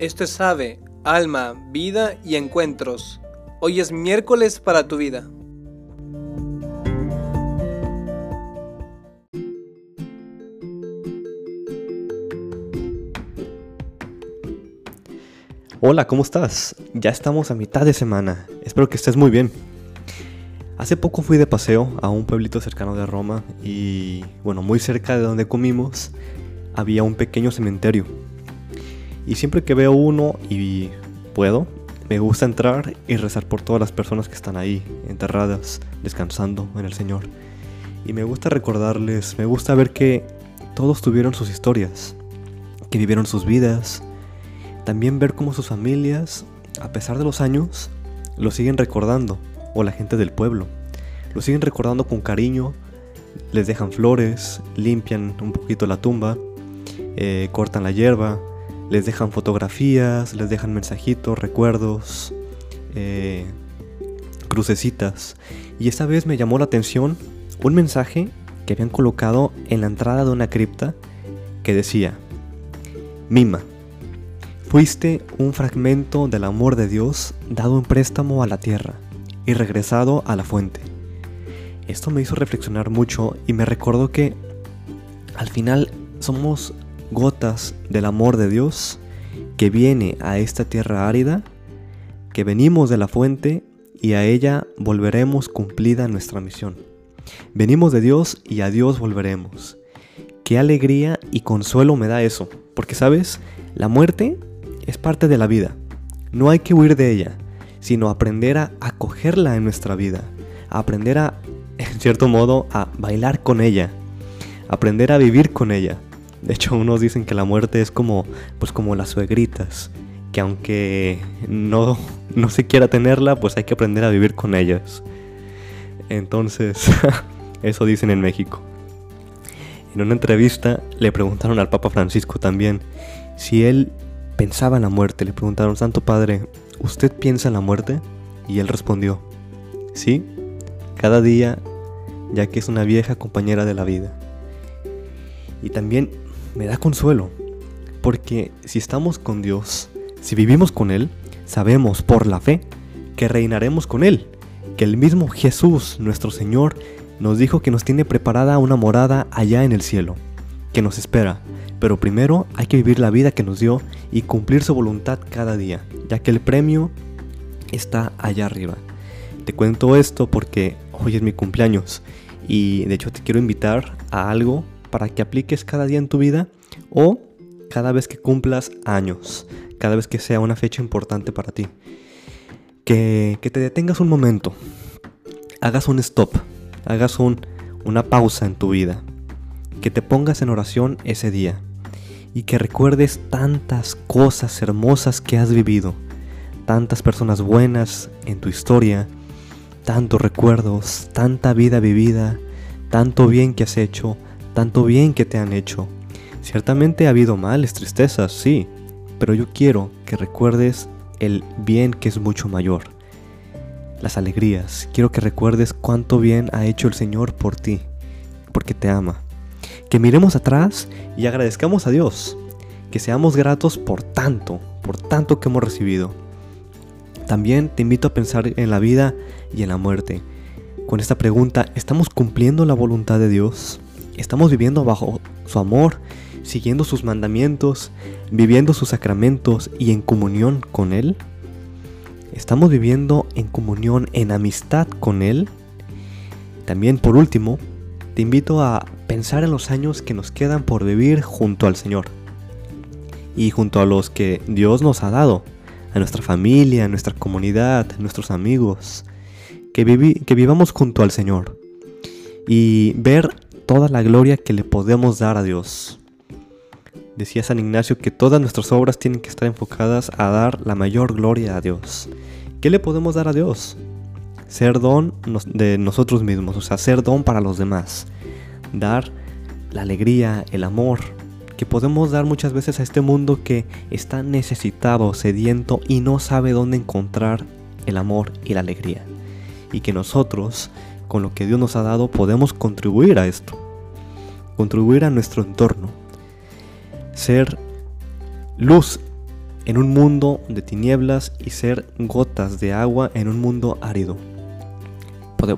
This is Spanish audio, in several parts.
Esto es Ave, Alma, Vida y Encuentros. Hoy es miércoles para tu vida. Hola, ¿cómo estás? Ya estamos a mitad de semana. Espero que estés muy bien. Hace poco fui de paseo a un pueblito cercano de Roma y, bueno, muy cerca de donde comimos había un pequeño cementerio. Y siempre que veo uno y puedo, me gusta entrar y rezar por todas las personas que están ahí, enterradas, descansando en el Señor. Y me gusta recordarles, me gusta ver que todos tuvieron sus historias, que vivieron sus vidas. También ver cómo sus familias, a pesar de los años, lo siguen recordando, o la gente del pueblo. Lo siguen recordando con cariño, les dejan flores, limpian un poquito la tumba, eh, cortan la hierba, les dejan fotografías, les dejan mensajitos, recuerdos, eh, crucecitas. Y esta vez me llamó la atención un mensaje que habían colocado en la entrada de una cripta que decía, Mima, fuiste un fragmento del amor de Dios dado en préstamo a la tierra y regresado a la fuente. Esto me hizo reflexionar mucho y me recordó que al final somos gotas del amor de Dios que viene a esta tierra árida, que venimos de la fuente y a ella volveremos cumplida nuestra misión. Venimos de Dios y a Dios volveremos. Qué alegría y consuelo me da eso, porque sabes, la muerte es parte de la vida. No hay que huir de ella, sino aprender a acogerla en nuestra vida, aprender a, en cierto modo, a bailar con ella, aprender a vivir con ella. De hecho, unos dicen que la muerte es como, pues como las suegritas, que aunque no, no se quiera tenerla, pues hay que aprender a vivir con ellas. Entonces, eso dicen en México. En una entrevista le preguntaron al Papa Francisco también si él pensaba en la muerte. Le preguntaron, Santo Padre, ¿usted piensa en la muerte? Y él respondió, sí, cada día, ya que es una vieja compañera de la vida. Y también me da consuelo, porque si estamos con Dios, si vivimos con Él, sabemos por la fe que reinaremos con Él, que el mismo Jesús, nuestro Señor, nos dijo que nos tiene preparada una morada allá en el cielo, que nos espera, pero primero hay que vivir la vida que nos dio y cumplir su voluntad cada día, ya que el premio está allá arriba. Te cuento esto porque hoy es mi cumpleaños y de hecho te quiero invitar a algo para que apliques cada día en tu vida o cada vez que cumplas años, cada vez que sea una fecha importante para ti. Que, te detengas un momento, hagas un stop, hagas un, una pausa en tu vida, que te pongas en oración ese día y que recuerdes tantas cosas hermosas que has vivido, tantas personas buenas en tu historia, tantos recuerdos, tanta vida vivida, tanto bien que has hecho, tanto bien que te han hecho. Ciertamente ha habido males, tristezas, sí, pero yo quiero que recuerdes el bien que es mucho mayor. Las alegrías, quiero que recuerdes cuánto bien ha hecho el Señor por ti, porque te ama. Que miremos atrás y agradezcamos a Dios, que seamos gratos por tanto, por tanto que hemos recibido. También te invito a pensar en la vida y en la muerte. Con esta pregunta, ¿estamos cumpliendo la voluntad de Dios? Estamos viviendo bajo su amor, siguiendo sus mandamientos, viviendo sus sacramentos y en comunión con Él? ¿Estamos viviendo en comunión, en amistad con Él? También por último, te invito a pensar en los años que nos quedan por vivir junto al Señor y junto a los que Dios nos ha dado, a nuestra familia, a nuestra comunidad, a nuestros amigos, que, que vivamos junto al Señor y ver toda la gloria que le podemos dar a Dios. Decía San Ignacio que todas nuestras obras tienen que estar enfocadas a dar la mayor gloria a Dios. ¿Qué le podemos dar a Dios? Ser don de nosotros mismos, o sea, ser don para los demás. Dar la alegría, el amor que podemos dar muchas veces a este mundo que está necesitado, sediento y no sabe dónde encontrar el amor y la alegría. Y que nosotros con lo que Dios nos ha dado podemos contribuir a esto, contribuir a nuestro entorno, ser luz en un mundo de tinieblas y ser gotas de agua en un mundo árido.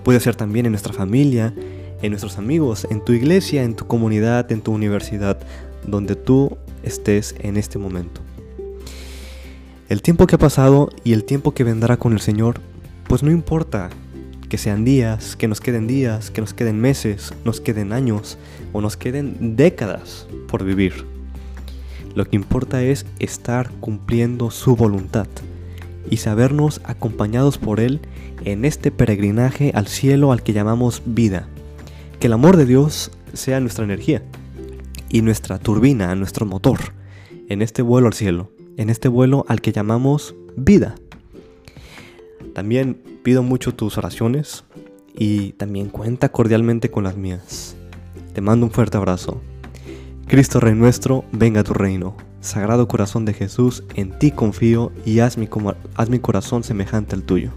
Puede, ser también en nuestra familia, en nuestros amigos, en tu iglesia, en tu comunidad, en tu universidad, donde tú estés en este momento. El tiempo que ha pasado y el tiempo que vendrá con el Señor, pues no importa que sean días, que nos queden días, que nos queden meses, nos queden años o nos queden décadas por vivir. Lo que importa es estar cumpliendo su voluntad y sabernos acompañados por Él en este peregrinaje al cielo al que llamamos vida. Que el amor de Dios sea nuestra energía y nuestra turbina, nuestro motor, en este vuelo al cielo, en este vuelo al que llamamos vida. También pido mucho tus oraciones y también cuenta cordialmente con las mías. Te mando un fuerte abrazo. Cristo Rey nuestro, venga a tu reino. Sagrado corazón de Jesús, en ti confío y haz mi, haz mi corazón semejante al tuyo.